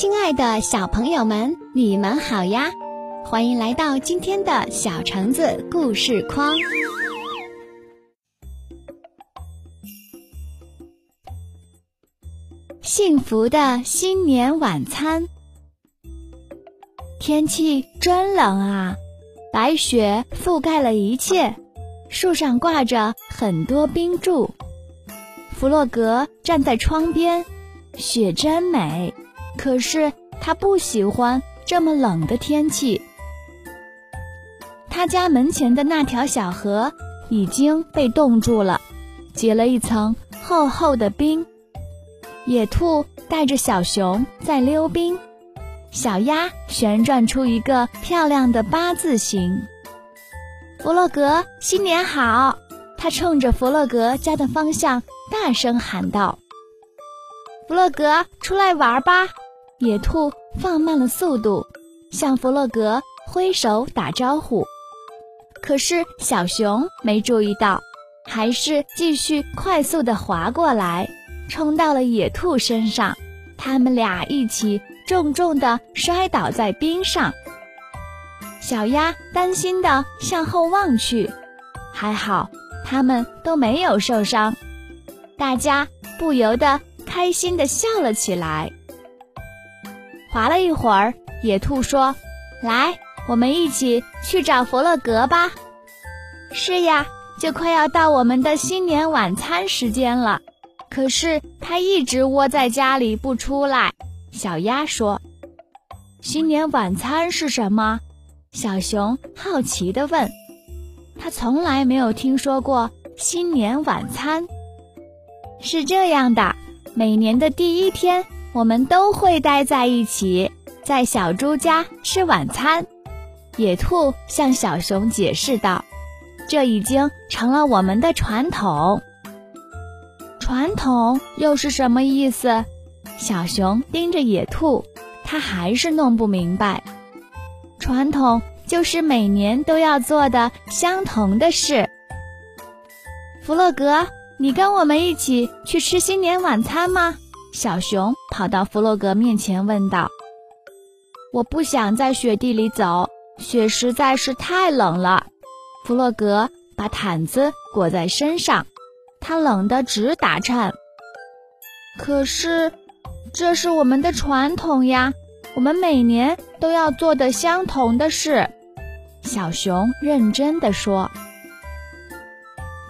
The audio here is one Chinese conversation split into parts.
亲爱的小朋友们，你们好呀！欢迎来到今天的小橙子故事框。幸福的新年晚餐。天气真冷啊，白雪覆盖了一切，树上挂着很多冰柱。弗洛格站在窗边，雪真美。可是他不喜欢这么冷的天气。他家门前的那条小河已经被冻住了，结了一层厚厚的冰。野兔带着小熊在溜冰，小鸭旋转出一个漂亮的八字形。弗洛格，新年好！他冲着弗洛格家的方向大声喊道：“弗洛格，出来玩吧！”野兔放慢了速度，向弗洛格挥手打招呼。可是小熊没注意到，还是继续快速地滑过来，冲到了野兔身上。他们俩一起重重地摔倒在冰上。小鸭担心地向后望去，还好他们都没有受伤。大家不由得开心地笑了起来。滑了一会儿，野兔说：“来，我们一起去找弗洛格吧。”“是呀，就快要到我们的新年晚餐时间了。”可是他一直窝在家里不出来。小鸭说：“新年晚餐是什么？”小熊好奇地问。他从来没有听说过新年晚餐。是这样的，每年的第一天。我们都会待在一起，在小猪家吃晚餐。野兔向小熊解释道：“这已经成了我们的传统。”传统又是什么意思？小熊盯着野兔，他还是弄不明白。传统就是每年都要做的相同的事。弗洛格，你跟我们一起去吃新年晚餐吗？小熊跑到弗洛格面前问道：“我不想在雪地里走，雪实在是太冷了。”弗洛格把毯子裹在身上，他冷得直打颤。可是，这是我们的传统呀，我们每年都要做的相同的事。”小熊认真地说。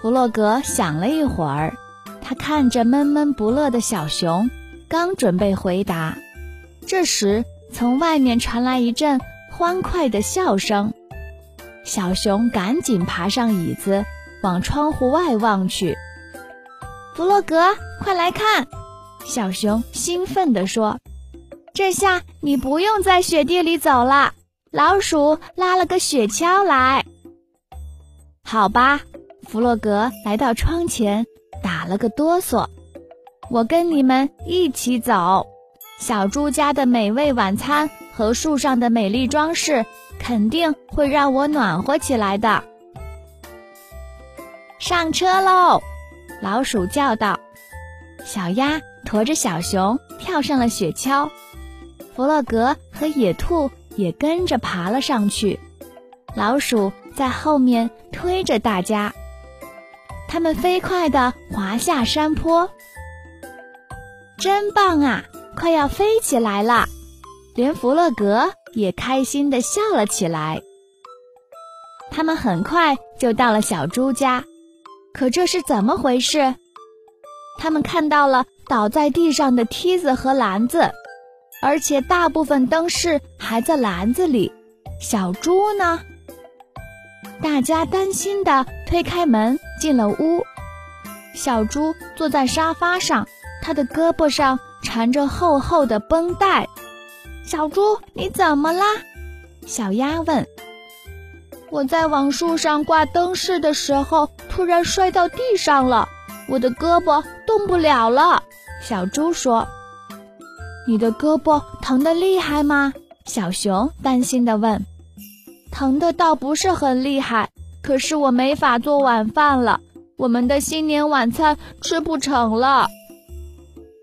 弗洛格想了一会儿。他看着闷闷不乐的小熊，刚准备回答，这时从外面传来一阵欢快的笑声。小熊赶紧爬上椅子，往窗户外望去。弗洛格，快来看！小熊兴奋地说：“这下你不用在雪地里走了，老鼠拉了个雪橇来。”好吧，弗洛格来到窗前。打了个哆嗦，我跟你们一起走。小猪家的美味晚餐和树上的美丽装饰，肯定会让我暖和起来的。上车喽！老鼠叫道。小鸭驮着小熊跳上了雪橇，弗洛格和野兔也跟着爬了上去。老鼠在后面推着大家。他们飞快地滑下山坡，真棒啊！快要飞起来了，连弗洛格也开心地笑了起来。他们很快就到了小猪家，可这是怎么回事？他们看到了倒在地上的梯子和篮子，而且大部分灯饰还在篮子里。小猪呢？大家担心地推开门。进了屋，小猪坐在沙发上，他的胳膊上缠着厚厚的绷带。小猪，你怎么啦？小鸭问。我在往树上挂灯饰的时候，突然摔到地上了，我的胳膊动不了了。小猪说。你的胳膊疼得厉害吗？小熊担心地问。疼的倒不是很厉害。可是我没法做晚饭了，我们的新年晚餐吃不成了。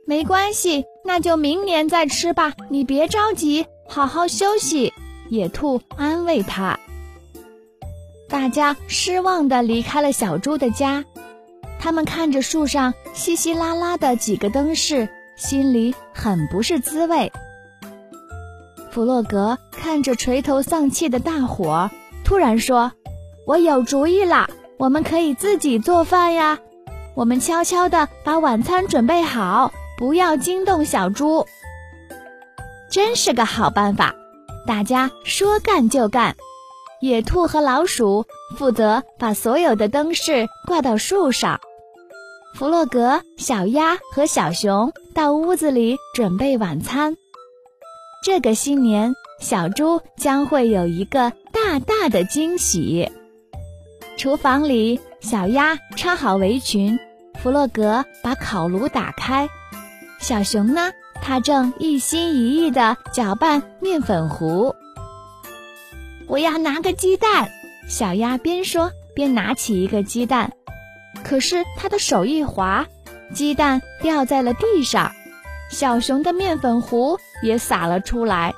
没关系，那就明年再吃吧，你别着急，好好休息。野兔安慰他。大家失望地离开了小猪的家，他们看着树上稀稀拉拉的几个灯饰，心里很不是滋味。弗洛格看着垂头丧气的大伙，突然说：“我有主意了，我们可以自己做饭呀！我们悄悄地把晚餐准备好，不要惊动小猪。”真是个好办法，大家说干就干。野兔和老鼠负责把所有的灯饰挂到树上，弗洛格、小鸭和小熊到屋子里准备晚餐。这个新年，小猪将会有一个大大的惊喜。厨房里，小鸭穿好围裙，弗洛格把烤炉打开，小熊呢，它正一心一意地搅拌面粉糊。我要拿个鸡蛋，小鸭边说边拿起一个鸡蛋，可是他的手一滑，鸡蛋掉在了地上，小熊的面粉糊也洒了出来，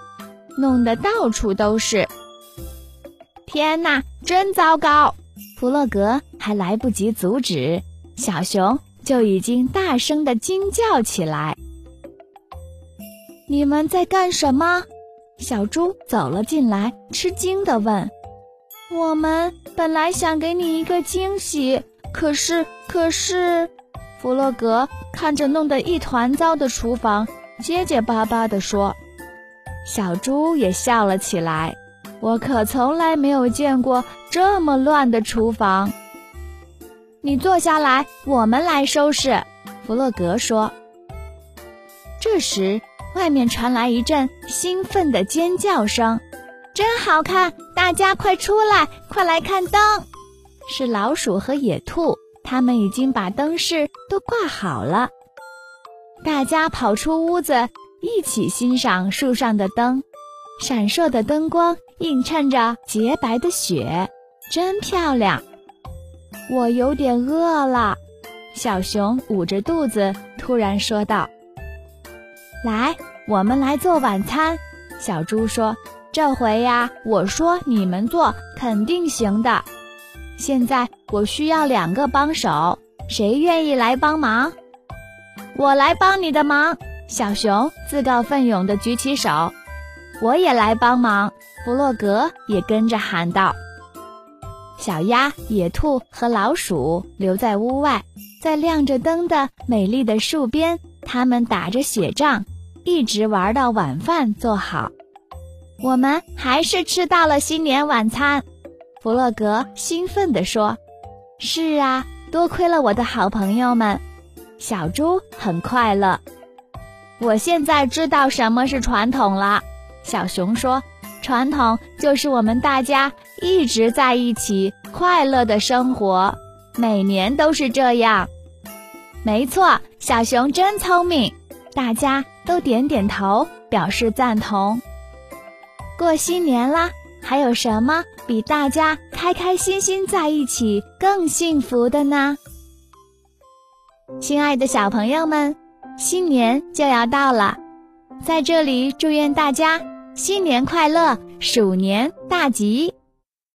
弄得到处都是。天哪，真糟糕！弗洛格还来不及阻止，小熊就已经大声的惊叫起来：“你们在干什么？”小猪走了进来，吃惊地问：“我们本来想给你一个惊喜，可是，可是……”弗洛格看着弄得一团糟的厨房，结结巴巴地说。小猪也笑了起来：“我可从来没有见过这么乱的厨房。”你坐下来，我们来收拾。”弗洛格说。这时。外面传来一阵兴奋的尖叫声，真好看！大家快出来，快来看灯！是老鼠和野兔，他们已经把灯饰都挂好了。大家跑出屋子，一起欣赏树上的灯，闪烁的灯光映衬着洁白的雪，真漂亮。我有点饿了，小熊捂着肚子突然说道。来，我们来做晚餐。小猪说：“这回呀，我说你们做肯定行的。现在我需要两个帮手，谁愿意来帮忙？我来帮你的忙。”小熊自告奋勇地举起手。我也来帮忙。弗洛格也跟着喊道。小鸭、野兔和老鼠留在屋外，在亮着灯的美丽的树边。他们打着雪仗，一直玩到晚饭做好。我们还是吃到了新年晚餐，弗洛格兴奋地说：“是啊，多亏了我的好朋友们。”小猪很快乐。我现在知道什么是传统了，小熊说：“传统就是我们大家一直在一起，快乐的生活，每年都是这样。”没错，小熊真聪明，大家都点点头表示赞同。过新年啦，还有什么比大家开开心心在一起更幸福的呢？亲爱的小朋友们，新年就要到了，在这里祝愿大家新年快乐，鼠年大吉！